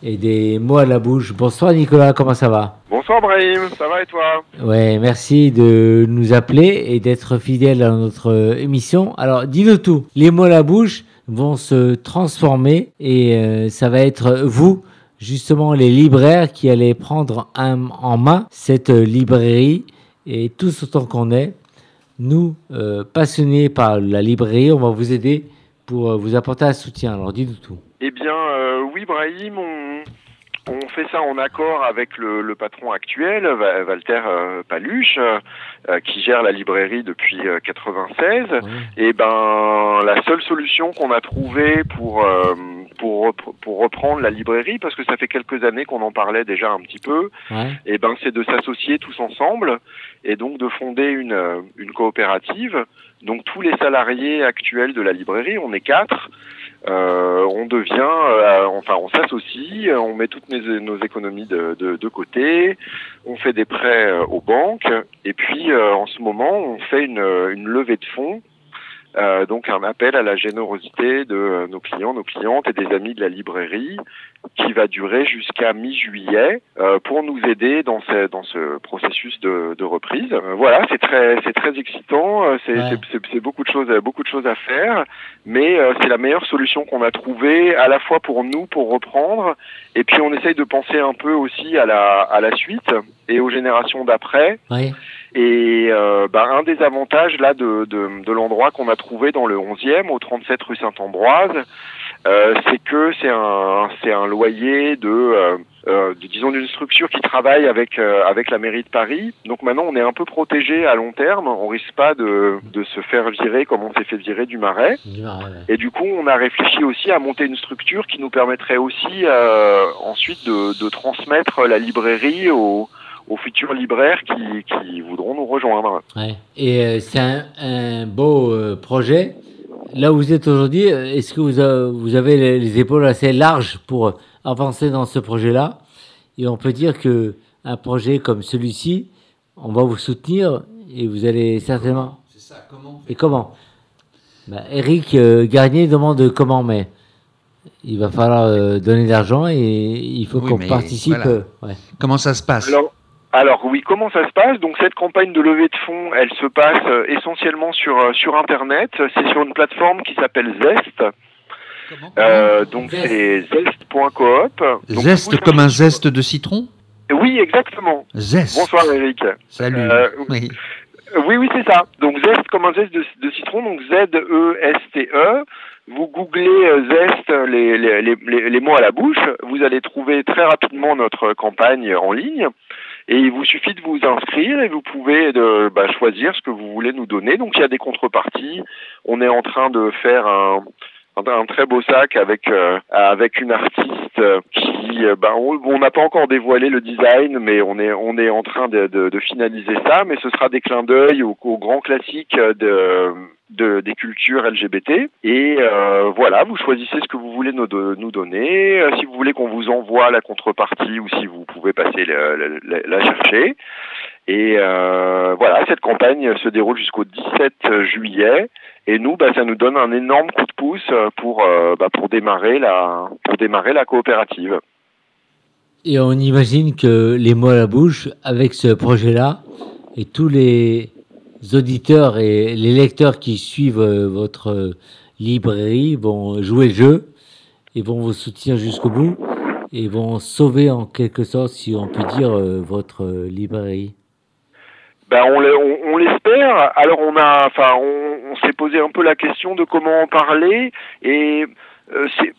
et des mots à la bouche. Bonsoir Nicolas, comment ça va? Bonsoir Brahim, ça va et toi? Ouais, merci de nous appeler et d'être fidèle à notre euh, émission. Alors, dis-nous tout. Les mots à la bouche vont se transformer et euh, ça va être vous, justement les libraires, qui allez prendre un- en main cette euh, librairie et tous autant qu'on est, nous, euh, passionnés par la librairie, on va vous aider pour euh, vous apporter un soutien. Alors, dis-nous tout. Eh bien euh, oui Brahim, on, on fait ça en accord avec le, le patron actuel, Walter euh, Paluche, euh, qui gère la librairie depuis euh, 96. Et ben la seule solution qu'on a trouvée pour pour pour reprendre la librairie, parce que ça fait quelques années qu'on en parlait déjà un petit peu, et ben c'est de s'associer tous ensemble et donc de fonder une euh, une coopérative. Donc tous les salariés actuels de la librairie, on est quatre. Euh, on devient, euh, enfin, on s'associe, on met toutes nos économies de, de, de côté, on fait des prêts euh, aux banques, et puis euh, en ce moment, on fait une, une levée de fonds, euh, donc un appel à la générosité de euh, nos clients, nos clientes et des amis de la librairie, qui va durer jusqu'à mi-juillet euh, pour nous aider dans ce, dans ce processus de, de reprise. Euh, voilà, c'est très, c'est très excitant, euh, c'est, Ouais. c'est, beaucoup de choses, beaucoup de choses à faire mais euh, c'est la meilleure solution qu'on a trouvée à la fois pour nous pour reprendre et puis on essaye de penser un peu aussi à la à la suite et aux générations d'après Ouais. Et euh, bah, un des avantages là de de, de l'endroit qu'on a trouvé dans le 11e au 37 rue Saint-Ambroise euh, c'est que c'est un c'est un loyer de, euh, euh, de- disons d'une structure qui travaille avec euh, avec la mairie de Paris. Donc maintenant on est un peu protégé à long terme. On risque pas de de se faire virer comme on s'est fait virer du Marais. Et du coup on a réfléchi aussi à monter une structure qui nous permettrait aussi euh, ensuite de, de transmettre la librairie aux aux futurs libraires qui, qui voudront nous rejoindre. Ouais. Et euh, c'est un, un beau euh, projet. Là où vous êtes aujourd'hui, euh, est-ce que vous, a- vous avez les, les épaules assez larges pour avancer dans ce projet-là? Et on peut dire que un projet comme celui-ci, on va vous soutenir et vous allez certainement. C'est ça, comment Et comment? Bah, Eric euh, Garnier demande comment, mais il va falloir euh, donner de l'argent et il faut Oui, qu'on participe. voilà. euh, ouais. Comment ça se passe? Alors, alors oui, comment ça se passe? Donc cette campagne de levée de fonds, elle se passe euh, essentiellement sur euh, sur internet. C'est sur une plateforme qui s'appelle Zest. Euh, donc c'est zest.coop. Donc, vous- comme un zeste de citron? Oui, exactement. Zest. Bonsoir Eric. Salut. Euh, Oui. Oui, oui, c'est ça. Donc zeste comme un zeste de, de citron, donc Z-E-S-T-E. Vous googlez euh, zeste, les, les, les, les- les mots à la bouche, vous allez trouver très rapidement notre campagne en ligne. Et il vous suffit de vous inscrire et vous pouvez de, bah, choisir ce que vous voulez nous donner. Donc il y a des contreparties. On est en train de faire un, un, très beau sac avec euh, avec une artiste euh, qui, euh, bah, on n'a pas encore dévoilé le design, mais on est on est en train de, de, de finaliser ça. Mais ce sera des clins d'œil aux grands classiques de, de des cultures LGBT. Et euh, voilà, vous choisissez ce que vous voulez nous, donner. Euh, Si vous voulez qu'on vous envoie la contrepartie ou si vous pouvez passer la, chercher. Et euh, voilà, cette campagne se déroule jusqu'au 17 juillet. Et nous, bah, ça nous donne un énorme coup de pouce pour bah, pour démarrer la pour démarrer la coopérative. Et on imagine que les mots à la bouche, avec ce projet-là, et tous les auditeurs et les lecteurs qui suivent euh, votre euh, librairie vont jouer le jeu et vont vous soutenir jusqu'au bout et vont sauver en quelque sorte, si on peut dire, euh, votre librairie. Ben on l'espère. Alors on a, enfin, on, s'est posé un peu la question de comment en parler et c'est,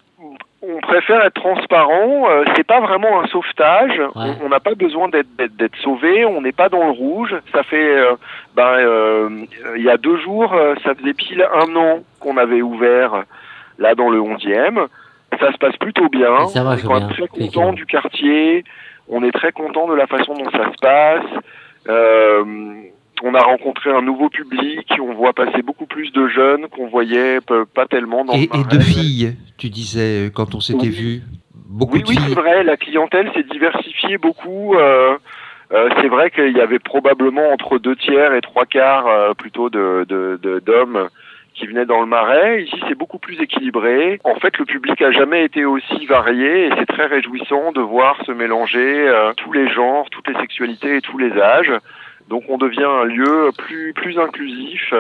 on préfère être transparent. euh, c'est pas vraiment un sauvetage. On- On n'a pas besoin d'être sauvé. On n'est pas dans le rouge. Ça fait, euh, ben, euh, il y a deux jours, euh, ça faisait pile un an qu'on avait ouvert là dans le 11e. Ça se passe plutôt bien. On est quand même bien, très content du quartier. On est très content de la façon dont ça se passe. On a rencontré un nouveau public, on voit passer beaucoup plus de jeunes qu'on voyait pas tellement dans Et, et de filles, tu disais, euh, quand on s'était vu. Beaucoup Oui, de oui, filles. c'est vrai, la clientèle s'est diversifiée beaucoup. euh, Euh, c'est vrai qu'il y avait probablement entre deux tiers et trois quarts euh, plutôt de, de, de- d'hommes qui venaient dans le marais. Ici, c'est beaucoup plus équilibré. En fait, le public a jamais été aussi varié et c'est très réjouissant de voir se mélanger euh, tous les genres, toutes les sexualités et tous les âges. Donc, on devient un lieu plus plus inclusif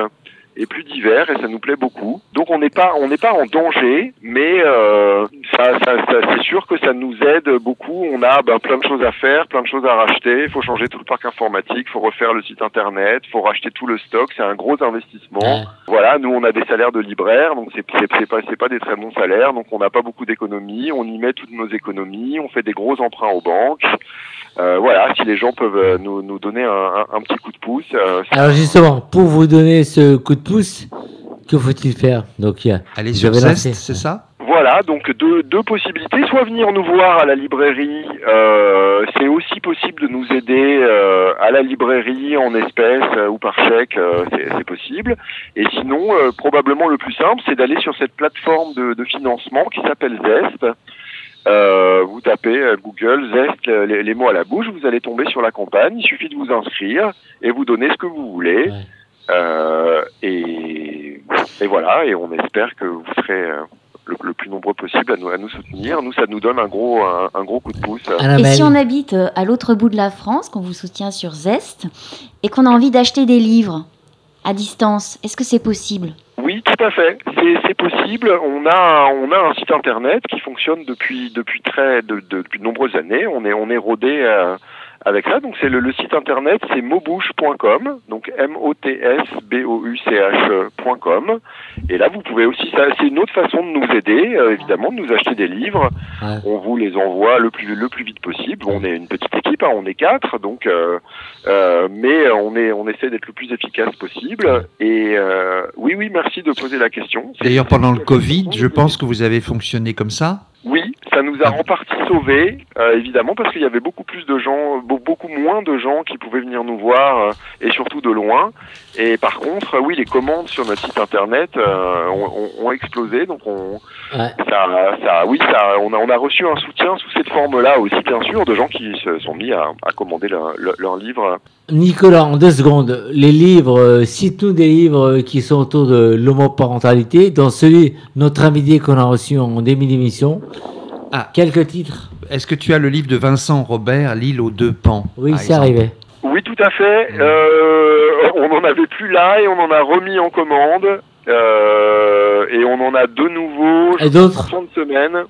et plus divers et ça nous plaît beaucoup. Donc on n'est pas on n'est pas en danger, mais euh, ça, ça, ça- c'est sûr que ça nous aide beaucoup. On a ben, plein de choses à faire, plein de choses à racheter. Il faut changer tout le parc informatique, il faut refaire le site internet, il faut racheter tout le stock. C'est un gros investissement. Voilà, nous on a des salaires de libraires, donc c'est c'est pas c'est pas des très bons salaires, donc on n'a pas beaucoup d'économies. On y met toutes nos économies, on fait des gros emprunts aux banques. Euh, voilà, si les gens peuvent euh, nous, nous donner un, un- un petit coup de pouce. euh, Alors justement, pour vous donner ce coup de pouce, que faut-il faire Donc, il y a, Allez sur Zest, c'est ça Voilà, donc deux, deux possibilités. Soit venir nous voir à la librairie, euh, c'est aussi possible de nous aider euh, à la librairie en espèces euh, ou par chèque, euh, c'est possible. Et sinon, euh, probablement le plus simple, c'est d'aller sur cette plateforme de, de financement qui s'appelle Zest. Euh, vous tapez euh, Google Zest, les, les mots à la bouche, vous allez tomber sur la campagne. Il suffit de vous inscrire et vous donner ce que vous voulez. Euh, et, et voilà, et on espère que vous serez euh, le, le plus nombreux possible à nous, à nous soutenir. Nous, ça nous donne un gros, un, un gros coup de pouce. Et si on habite euh, à l'autre bout de la France, qu'on vous soutient sur Zest, et qu'on a envie d'acheter des livres à distance, est-ce que c'est possible? Oui, tout à fait. C'est c'est possible. On a, on a un site internet qui fonctionne depuis, depuis très, de, de- depuis de nombreuses années. On est, on est rodé euh, avec ça. Donc c'est le, le site internet, c'est mobouche.com. Donc M-O-T-S-B-O-U-C-H.com. Et là, vous pouvez aussi, ça, c'est une autre façon de nous aider, euh, évidemment, de nous acheter des livres. On vous les envoie le plus, le plus vite possible. On est une petite équipe, hein, on est quatre, donc, euh, euh, mais on est, on essaie d'être le plus efficace possible. Et euh, oui, oui, merci de poser la question. D'ailleurs, pendant le Covid, je pense que vous avez fonctionné comme ça. Oui, ça nous a en partie sauvés, euh, évidemment, parce qu'il y avait beaucoup plus de gens, be- beaucoup moins de gens qui pouvaient venir nous voir, euh, et surtout de loin. Et par contre, oui, les commandes sur notre site internet euh, ont, ont- explosé, donc on, ça, ça, oui, ça, on a, on a reçu un soutien sous cette forme-là aussi, bien sûr, de gens qui se sont mis à, à commander leur, leur, leur livre. Nicolas, en deux secondes, les livres, euh, cite-nous des livres qui sont autour de l'homoparentalité. Dans celui, notre invité qu'on a reçu en début d'émission, Ah. quelques titres. Est-ce que tu as le livre de Vincent Robert, L'île aux deux pans Oui, c'est arrivé. Oui, tout à fait. Euh, on n'en avait plus là et on en a remis en commande. Euh, et on en a de nouveaux Et d'autres en fin de semaine.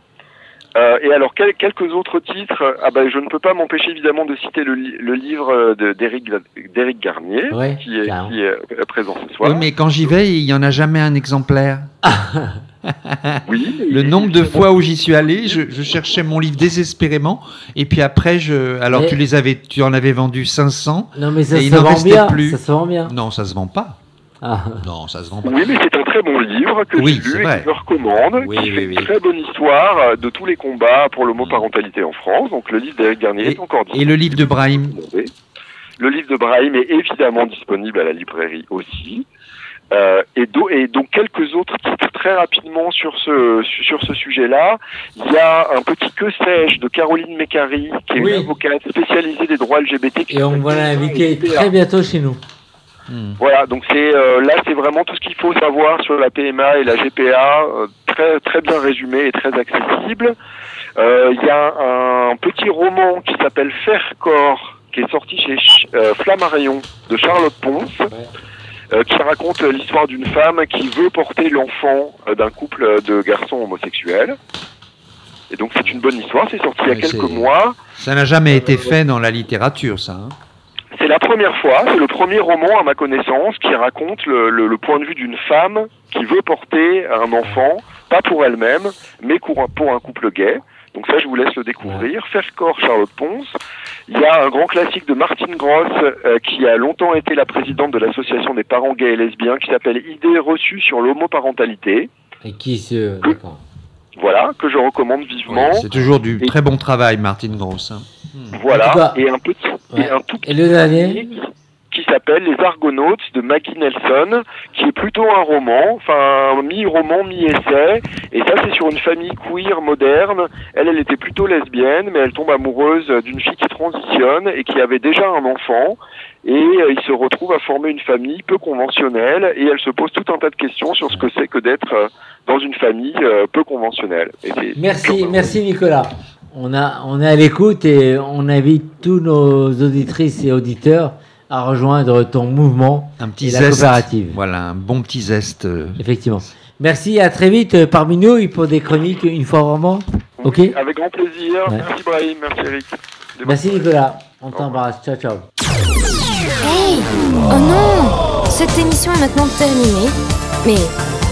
Euh, et alors, quel- quelques autres titres ah ben, Je ne peux pas m'empêcher évidemment de citer le, li- le livre de- d'Éric Garnier, Ouais, qui, est, carrément. qui est présent ce soir. Oui, mais quand j'y vais, il n'y en a jamais un exemplaire. oui. Le nombre de fois où j'y suis allé, je, je cherchais mon livre désespérément. Et puis après, je, alors Mais- tu les avais, tu en avais vendu 500. Non, mais ça et il se vend restait bien, plus. ça se vend bien. Non, ça se vend pas. Ah. Non, ça se vend pas. Oui, mais c'est un très bon livre que Oui, j'ai c'est lu et que je recommande, Oui, qui oui, fait oui. une très bonne histoire euh, de tous les combats pour l'homoparentalité en France. Donc le livre d'Éric Garnier est encore Et le livre de Brahim Le livre de Brahim est évidemment disponible à la librairie aussi. Euh, et, do- et donc quelques autres titres très rapidement sur ce sur ce sujet-là. Il y a un petit que sais-je de Caroline Mécari, qui est Oui. une avocate spécialisée des droits LGBT. qui Et on va l'inviter très bientôt chez nous. voilà, donc c'est euh, là c'est vraiment tout ce qu'il faut savoir sur la PMA et la GPA, euh, très très bien résumé et très accessible. Euh, Il y a un, petit roman qui s'appelle Faire corps, qui est sorti chez Ch- euh, Flammarion de Charlotte Ponce. Qui raconte euh, l'histoire d'une femme qui veut porter l'enfant euh, d'un couple de garçons homosexuels. Et donc c'est une bonne histoire, c'est sorti il y a quelques mois. Ça n'a jamais été fait dans la littérature, ça. hein. C'est la première fois, c'est le premier roman à ma connaissance qui raconte le, le- le point de vue d'une femme qui veut porter un enfant, pas pour elle-même, mais pour un, pour un couple gay. Donc ça, je vous laisse le découvrir. Faire corps, Charlotte Ponce. Il y a un grand classique de Martine Gross, euh, qui a longtemps été la présidente de l'association des parents gays et lesbiens, qui s'appelle Idées reçues sur l'homoparentalité. Et qui se. D'accord. Voilà, que je recommande vivement. C'est toujours du très bon travail, Martine Gross. hein. Voilà, tout cas- et un petit, et un tout Et le dernier qui s'appelle Les Argonautes de Maggie Nelson, qui est plutôt un roman, enfin mi-roman, mi-essai. Et ça, c'est sur une famille queer moderne. Elle, elle était plutôt lesbienne, mais elle tombe amoureuse d'une fille qui transitionne et qui avait déjà un enfant. Et euh, il se retrouve à former une famille peu conventionnelle et elle se pose tout un tas de questions sur ce que c'est que d'être euh, dans une famille euh, peu conventionnelle. Et Merci, merci Nicolas. On, a, on est à l'écoute et on invite tous nos auditrices et auditeurs à rejoindre ton mouvement Un petit et la zeste. coopérative. Voilà, un bon petit zeste. euh, Effectivement. Merci, à très vite euh, parmi nous et pour des chroniques une fois vraiment. Ok Avec grand plaisir. Ouais. Merci Brahim, merci Eric. Merci Nicolas. On t'embrasse. Ciao, ciao. Hey Oh non Cette émission est maintenant terminée. Mais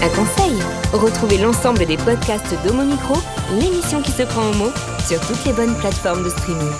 un conseil retrouvez l'ensemble des podcasts d'Homo Micro, l'émission qui se prend au mot, sur toutes les bonnes plateformes de streaming.